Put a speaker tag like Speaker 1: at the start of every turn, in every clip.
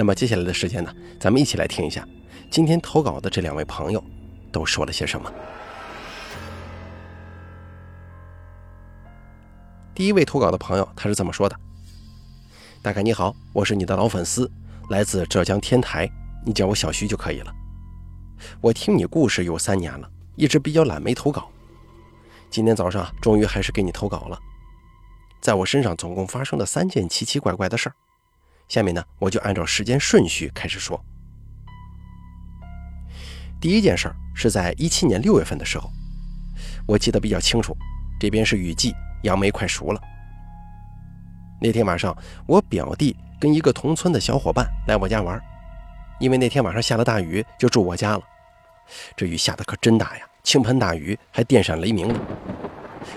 Speaker 1: 那么接下来的时间呢，咱们一起来听一下今天投稿的这两位朋友都说了些什么。第一位投稿的朋友他是这么说的：“大概你好，我是你的老粉丝，来自浙江天台，你叫我小徐就可以了。我听你故事有三年了，一直比较懒没投稿。今天早上终于还是给你投稿了。在我身上总共发生了三件奇奇怪怪的事儿。”下面呢，我就按照时间顺序开始说。第一件事儿是在一七年六月份的时候，我记得比较清楚，这边是雨季，杨梅快熟了。那天晚上，我表弟跟一个同村的小伙伴来我家玩，因为那天晚上下了大雨，就住我家了。这雨下的可真大呀，倾盆大雨，还电闪雷鸣的。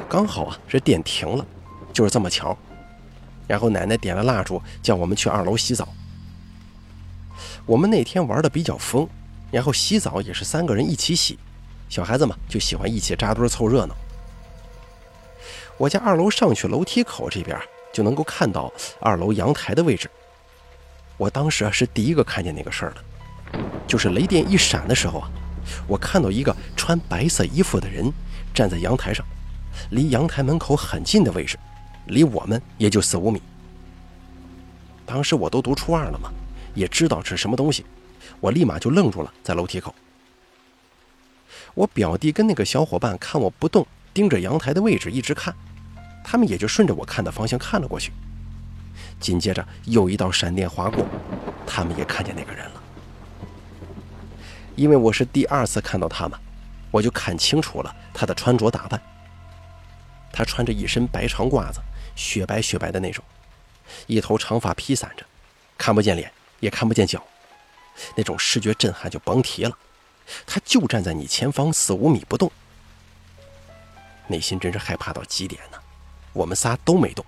Speaker 1: 刚好啊，这电停了，就是这么巧。然后奶奶点了蜡烛，叫我们去二楼洗澡。我们那天玩的比较疯，然后洗澡也是三个人一起洗，小孩子嘛就喜欢一起扎堆凑热闹。我家二楼上去楼梯口这边就能够看到二楼阳台的位置。我当时啊是第一个看见那个事儿的，就是雷电一闪的时候啊，我看到一个穿白色衣服的人站在阳台上，离阳台门口很近的位置。离我们也就四五米。当时我都读初二了嘛，也知道是什么东西，我立马就愣住了，在楼梯口。我表弟跟那个小伙伴看我不动，盯着阳台的位置一直看，他们也就顺着我看的方向看了过去。紧接着又一道闪电划过，他们也看见那个人了。因为我是第二次看到他们，我就看清楚了他的穿着打扮。他穿着一身白长褂子。雪白雪白的那种，一头长发披散着，看不见脸，也看不见脚，那种视觉震撼就甭提了。他就站在你前方四五米不动，内心真是害怕到极点呢。我们仨都没动，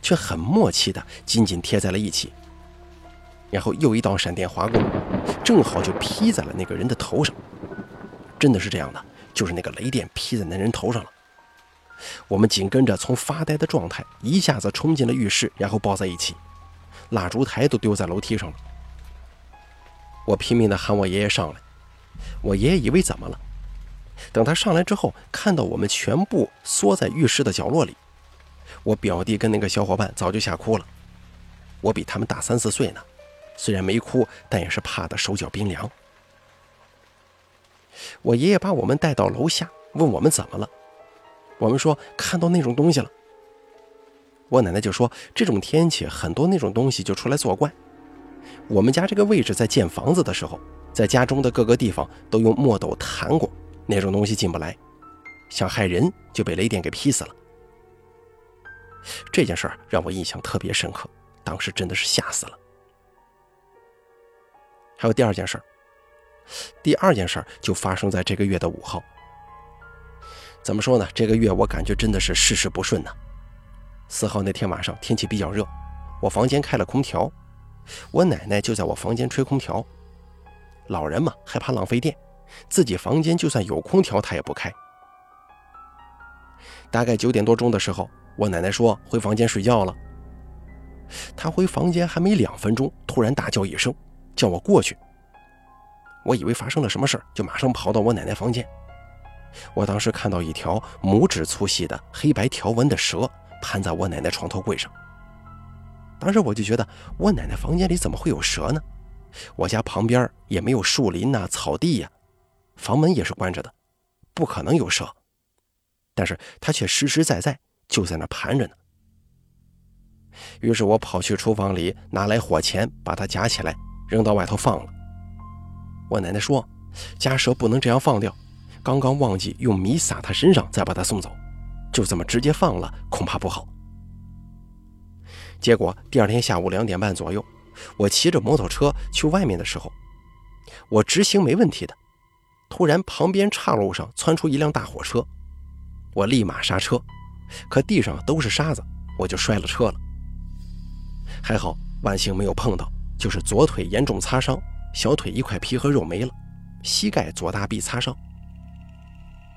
Speaker 1: 却很默契的紧紧贴在了一起。然后又一道闪电划过，正好就劈在了那个人的头上。真的是这样的，就是那个雷电劈在那人头上了。我们紧跟着从发呆的状态一下子冲进了浴室，然后抱在一起，蜡烛台都丢在楼梯上了。我拼命地喊我爷爷上来，我爷爷以为怎么了？等他上来之后，看到我们全部缩在浴室的角落里，我表弟跟那个小伙伴早就吓哭了。我比他们大三四岁呢，虽然没哭，但也是怕得手脚冰凉。我爷爷把我们带到楼下，问我们怎么了。我们说看到那种东西了，我奶奶就说这种天气很多那种东西就出来作怪。我们家这个位置在建房子的时候，在家中的各个地方都用墨斗弹过，那种东西进不来，想害人就被雷电给劈死了。这件事儿让我印象特别深刻，当时真的是吓死了。还有第二件事，第二件事就发生在这个月的五号。怎么说呢？这个月我感觉真的是事事不顺呢。四号那天晚上天气比较热，我房间开了空调，我奶奶就在我房间吹空调。老人嘛，害怕浪费电，自己房间就算有空调，她也不开。大概九点多钟的时候，我奶奶说回房间睡觉了。她回房间还没两分钟，突然大叫一声，叫我过去。我以为发生了什么事就马上跑到我奶奶房间。我当时看到一条拇指粗细的黑白条纹的蛇盘在我奶奶床头柜上。当时我就觉得，我奶奶房间里怎么会有蛇呢？我家旁边也没有树林呐、草地呀，房门也是关着的，不可能有蛇。但是它却实实在在就在那盘着呢。于是我跑去厨房里拿来火钳，把它夹起来扔到外头放了。我奶奶说，夹蛇不能这样放掉。刚刚忘记用米撒他身上，再把他送走，就这么直接放了，恐怕不好。结果第二天下午两点半左右，我骑着摩托车去外面的时候，我直行没问题的，突然旁边岔路上窜出一辆大货车，我立马刹车，可地上都是沙子，我就摔了车了。还好万幸没有碰到，就是左腿严重擦伤，小腿一块皮和肉没了，膝盖左大臂擦伤。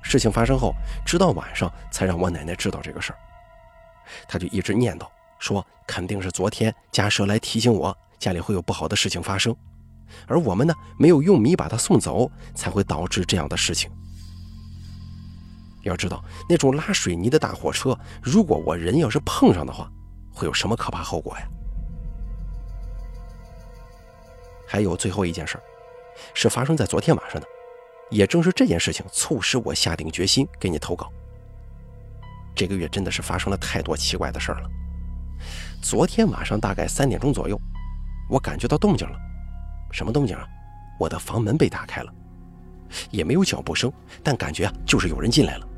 Speaker 1: 事情发生后，直到晚上才让我奶奶知道这个事儿，她就一直念叨说，肯定是昨天家蛇来提醒我家里会有不好的事情发生，而我们呢没有用米把他送走，才会导致这样的事情。要知道那种拉水泥的大货车，如果我人要是碰上的话，会有什么可怕后果呀？还有最后一件事，是发生在昨天晚上的，也正是这件事情促使我下定决心给你投稿。这个月真的是发生了太多奇怪的事儿了。昨天晚上大概三点钟左右，我感觉到动静了，什么动静啊？我的房门被打开了，也没有脚步声，但感觉啊就是有人进来了。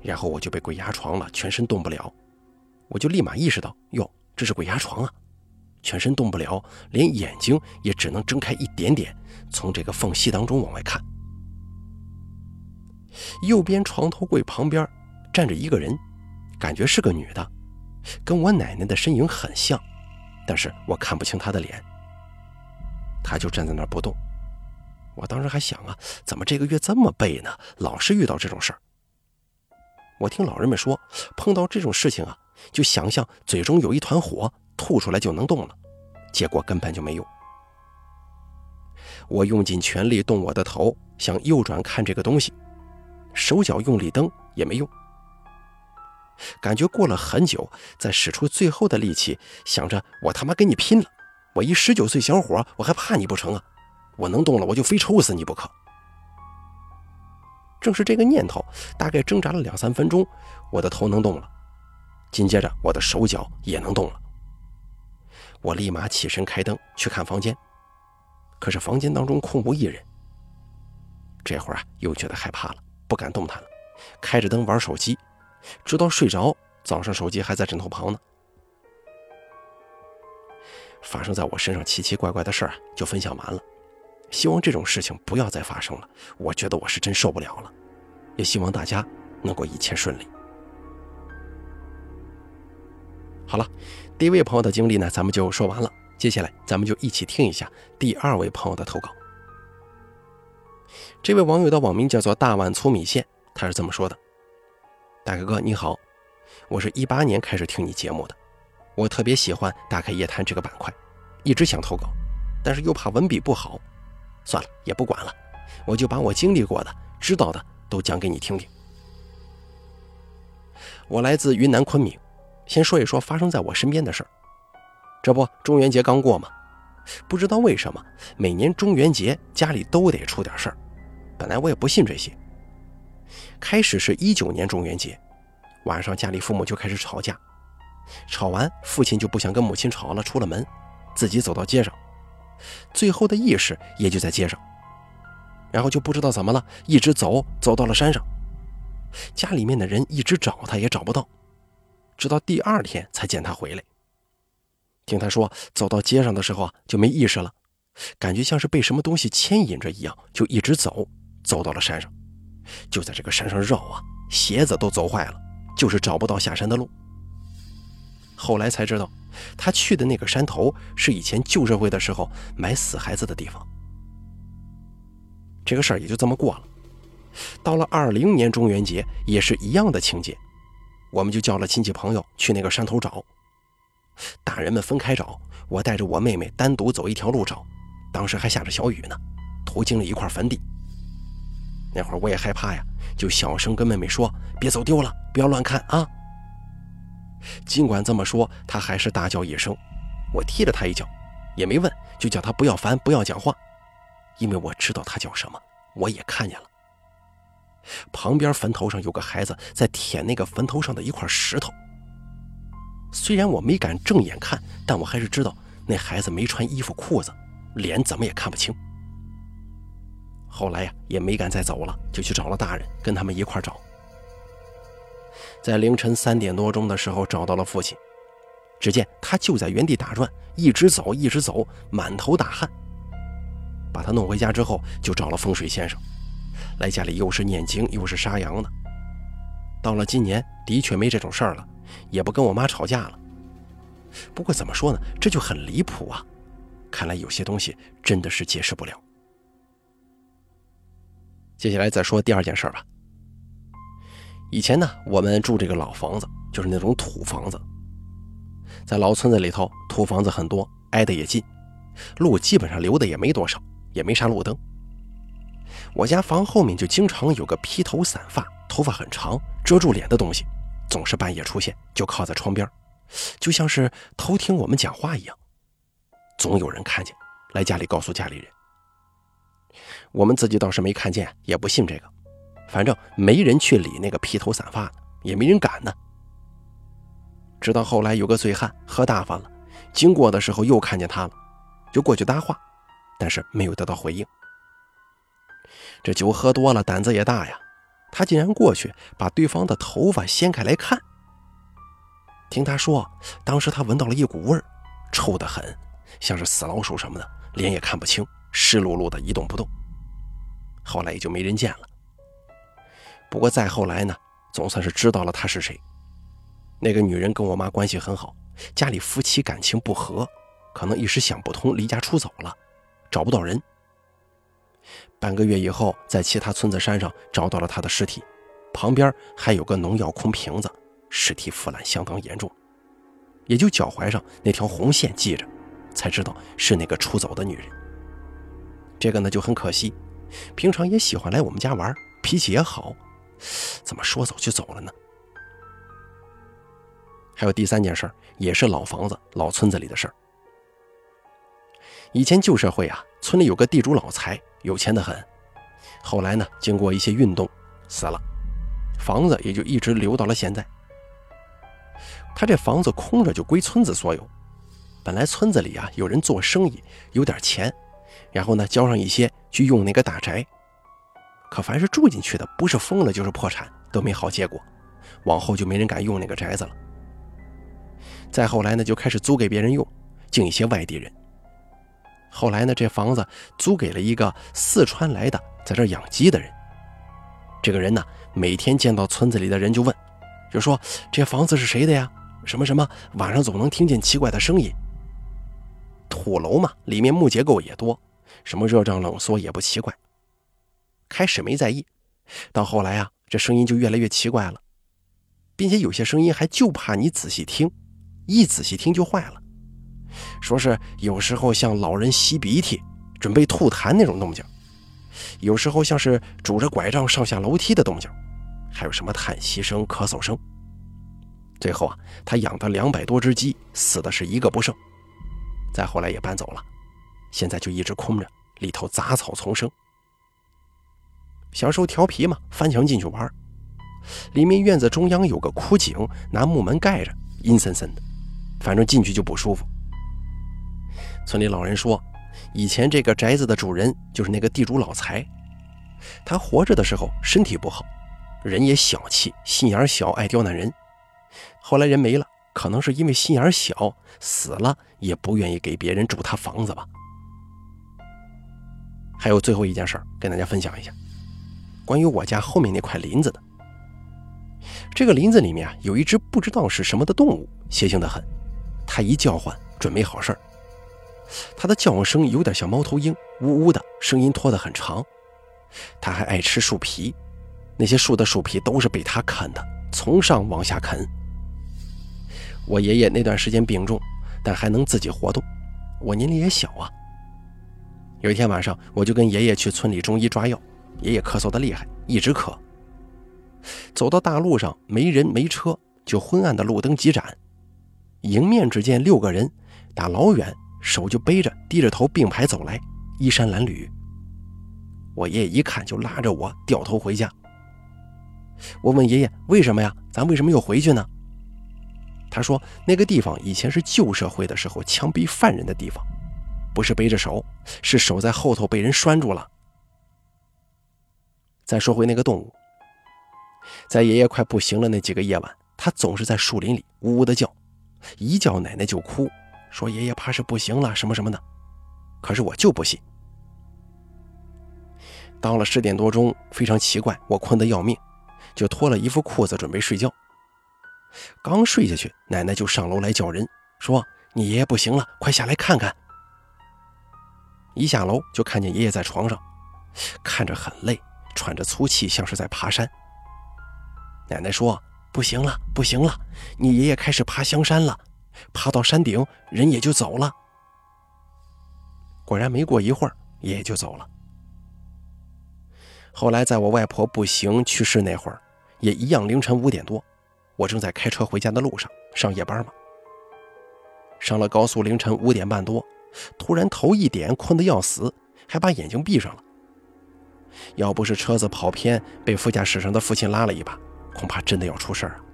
Speaker 1: 然后我就被鬼压床了，全身动不了。我就立马意识到，哟，这是鬼压床啊！全身动不了，连眼睛也只能睁开一点点，从这个缝隙当中往外看。右边床头柜旁边站着一个人，感觉是个女的，跟我奶奶的身影很像，但是我看不清她的脸。她就站在那儿不动。我当时还想啊，怎么这个月这么背呢？老是遇到这种事儿。我听老人们说，碰到这种事情啊，就想象嘴中有一团火。吐出来就能动了，结果根本就没用。我用尽全力动我的头，想右转看这个东西，手脚用力蹬也没用。感觉过了很久，再使出最后的力气，想着我他妈跟你拼了！我一十九岁小伙，我还怕你不成啊？我能动了，我就非抽死你不可！正是这个念头，大概挣扎了两三分钟，我的头能动了，紧接着我的手脚也能动了。我立马起身开灯去看房间，可是房间当中空无一人。这会儿啊，又觉得害怕了，不敢动弹了，开着灯玩手机，直到睡着。早上手机还在枕头旁呢。发生在我身上奇奇怪怪的事儿就分享完了，希望这种事情不要再发生了。我觉得我是真受不了了，也希望大家能够一切顺利。好了。第一位朋友的经历呢，咱们就说完了。接下来，咱们就一起听一下第二位朋友的投稿。这位网友的网名叫做大碗粗米线，他是这么说的：“大哥哥你好，我是一八年开始听你节目的，我特别喜欢《大开夜谈》这个板块，一直想投稿，但是又怕文笔不好，算了，也不管了，我就把我经历过的、知道的都讲给你听听。我来自云南昆明。”先说一说发生在我身边的事儿。这不，中元节刚过嘛，不知道为什么每年中元节家里都得出点事儿。本来我也不信这些。开始是一九年中元节，晚上家里父母就开始吵架，吵完父亲就不想跟母亲吵了，出了门，自己走到街上，最后的意识也就在街上，然后就不知道怎么了，一直走走到了山上，家里面的人一直找他也找不到。直到第二天才见他回来。听他说，走到街上的时候啊，就没意识了，感觉像是被什么东西牵引着一样，就一直走，走到了山上。就在这个山上绕啊，鞋子都走坏了，就是找不到下山的路。后来才知道，他去的那个山头是以前旧社会的时候埋死孩子的地方。这个事儿也就这么过了。到了二零年中元节，也是一样的情节。我们就叫了亲戚朋友去那个山头找，大人们分开找，我带着我妹妹单独走一条路找。当时还下着小雨呢，途经了一块坟地。那会儿我也害怕呀，就小声跟妹妹说：“别走丢了，不要乱看啊。”尽管这么说，她还是大叫一声。我踢了她一脚，也没问，就叫她不要烦，不要讲话，因为我知道她叫什么，我也看见了。旁边坟头上有个孩子在舔那个坟头上的一块石头。虽然我没敢正眼看，但我还是知道那孩子没穿衣服裤子，脸怎么也看不清。后来呀，也没敢再走了，就去找了大人，跟他们一块找。在凌晨三点多钟的时候找到了父亲，只见他就在原地打转，一直走，一直走，满头大汗。把他弄回家之后，就找了风水先生，来家里又是念经又是杀羊的。到了今年，的确没这种事儿了，也不跟我妈吵架了。不过怎么说呢，这就很离谱啊！看来有些东西真的是解释不了。接下来再说第二件事吧。以前呢，我们住这个老房子，就是那种土房子，在老村子里头，土房子很多，挨得也近，路基本上留的也没多少，也没啥路灯。我家房后面就经常有个披头散发、头发很长、遮住脸的东西，总是半夜出现，就靠在窗边，就像是偷听我们讲话一样。总有人看见，来家里告诉家里人。我们自己倒是没看见，也不信这个。反正没人去理那个披头散发的，也没人敢呢。直到后来有个醉汉喝大发了，经过的时候又看见他了，就过去搭话，但是没有得到回应。这酒喝多了，胆子也大呀，他竟然过去把对方的头发掀开来看。听他说，当时他闻到了一股味儿，臭得很，像是死老鼠什么的，脸也看不清，湿漉漉的，一动不动。后来也就没人见了。不过再后来呢，总算是知道了他是谁。那个女人跟我妈关系很好，家里夫妻感情不和，可能一时想不通，离家出走了，找不到人。半个月以后，在其他村子山上找到了他的尸体，旁边还有个农药空瓶子，尸体腐烂相当严重，也就脚踝上那条红线系着，才知道是那个出走的女人。这个呢就很可惜，平常也喜欢来我们家玩，脾气也好。怎么说走就走了呢？还有第三件事也是老房子、老村子里的事儿。以前旧社会啊，村里有个地主老财，有钱的很。后来呢，经过一些运动，死了，房子也就一直留到了现在。他这房子空着，就归村子所有。本来村子里啊，有人做生意，有点钱，然后呢，交上一些去用那个大宅。可凡是住进去的，不是疯了就是破产，都没好结果。往后就没人敢用那个宅子了。再后来呢，就开始租给别人用，敬一些外地人。后来呢，这房子租给了一个四川来的在这养鸡的人。这个人呢，每天见到村子里的人就问，就说这房子是谁的呀？什么什么，晚上总能听见奇怪的声音。土楼嘛，里面木结构也多，什么热胀冷缩也不奇怪。开始没在意，到后来啊，这声音就越来越奇怪了，并且有些声音还就怕你仔细听，一仔细听就坏了。说是有时候像老人吸鼻涕、准备吐痰那种动静，有时候像是拄着拐杖上下楼梯的动静，还有什么叹息声、咳嗽声。最后啊，他养的两百多只鸡死的是一个不剩。再后来也搬走了，现在就一直空着，里头杂草丛生。小时候调皮嘛，翻墙进去玩。里面院子中央有个枯井，拿木门盖着，阴森森的，反正进去就不舒服。村里老人说，以前这个宅子的主人就是那个地主老财，他活着的时候身体不好，人也小气，心眼小，爱刁难人。后来人没了，可能是因为心眼小，死了也不愿意给别人住他房子吧。还有最后一件事跟大家分享一下。关于我家后面那块林子的，这个林子里面，有一只不知道是什么的动物，邪性的很。它一叫唤，准没好事儿。它的叫声有点像猫头鹰，呜呜的声音拖得很长。它还爱吃树皮，那些树的树皮都是被它啃的，从上往下啃。我爷爷那段时间病重，但还能自己活动。我年龄也小啊。有一天晚上，我就跟爷爷去村里中医抓药。爷爷咳嗽的厉害，一直咳。走到大路上，没人没车，就昏暗的路灯几盏。迎面只见六个人，打老远手就背着，低着头并排走来，衣衫褴褛。我爷爷一看就拉着我掉头回家。我问爷爷为什么呀？咱为什么又回去呢？他说那个地方以前是旧社会的时候枪毙犯人的地方，不是背着手，是手在后头被人拴住了。再说回那个动物，在爷爷快不行了那几个夜晚，他总是在树林里呜呜的叫，一叫奶奶就哭，说爷爷怕是不行了什么什么的。可是我就不信。到了十点多钟，非常奇怪，我困得要命，就脱了衣服裤子准备睡觉。刚睡下去，奶奶就上楼来叫人，说：“你爷爷不行了，快下来看看。”一下楼就看见爷爷在床上，看着很累，喘着粗气，像是在爬山。奶奶说：“不行了，不行了，你爷爷开始爬香山了，爬到山顶，人也就走了。”果然，没过一会儿，爷爷就走了。后来，在我外婆不行去世那会儿，也一样凌晨五点多，我正在开车回家的路上，上夜班嘛。上了高速，凌晨五点半多，突然头一点，困得要死，还把眼睛闭上了。要不是车子跑偏，被副驾驶上的父亲拉了一把，恐怕真的要出事儿啊。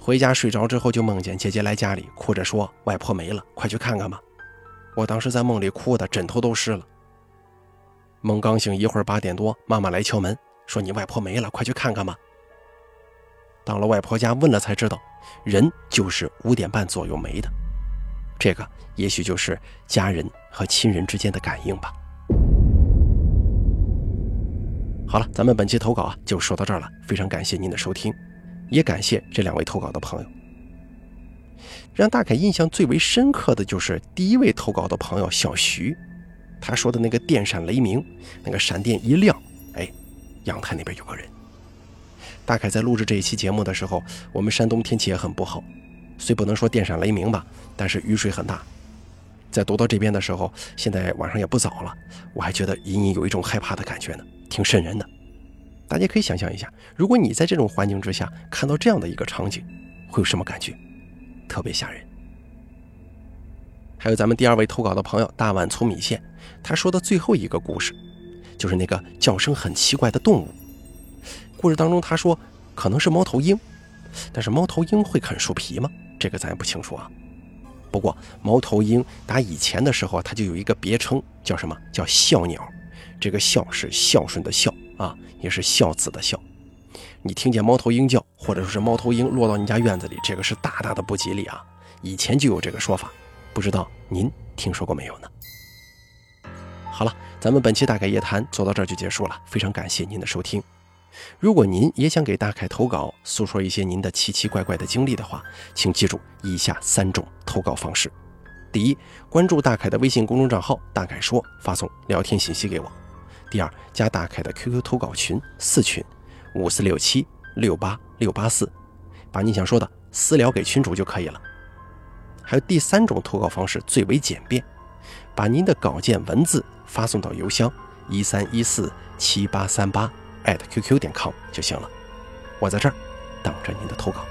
Speaker 1: 回家睡着之后，就梦见姐姐来家里，哭着说：“外婆没了，快去看看吧。”我当时在梦里哭的枕头都湿了。梦刚醒一会儿，八点多，妈妈来敲门，说：“你外婆没了，快去看看吧。”到了外婆家，问了才知道，人就是五点半左右没的。这个也许就是家人和亲人之间的感应吧。好了，咱们本期投稿啊就说到这儿了，非常感谢您的收听，也感谢这两位投稿的朋友。让大凯印象最为深刻的就是第一位投稿的朋友小徐。他说的那个电闪雷鸣，那个闪电一亮，哎，阳台那边有个人。大概在录制这一期节目的时候，我们山东天气也很不好，虽不能说电闪雷鸣吧，但是雨水很大。在读到这边的时候，现在晚上也不早了，我还觉得隐隐有一种害怕的感觉呢，挺瘆人的。大家可以想象一下，如果你在这种环境之下看到这样的一个场景，会有什么感觉？特别吓人。还有咱们第二位投稿的朋友大碗粗米线，他说的最后一个故事，就是那个叫声很奇怪的动物。故事当中他说可能是猫头鹰，但是猫头鹰会啃树皮吗？这个咱也不清楚啊。不过猫头鹰打以前的时候，它就有一个别称，叫什么叫孝鸟。这个孝是孝顺的孝啊，也是孝子的孝。你听见猫头鹰叫，或者说是猫头鹰落到你家院子里，这个是大大的不吉利啊。以前就有这个说法。不知道您听说过没有呢？好了，咱们本期大凯夜谈做到这儿就结束了，非常感谢您的收听。如果您也想给大凯投稿，诉说一些您的奇奇怪怪的经历的话，请记住以下三种投稿方式：第一，关注大凯的微信公众账号“大凯说”，发送聊天信息给我；第二，加大凯的 QQ 投稿群四群五四六七六八六八四，把你想说的私聊给群主就可以了。还有第三种投稿方式最为简便，把您的稿件文字发送到邮箱一三一四七八三八 @QQ 点 com 就行了。我在这儿等着您的投稿。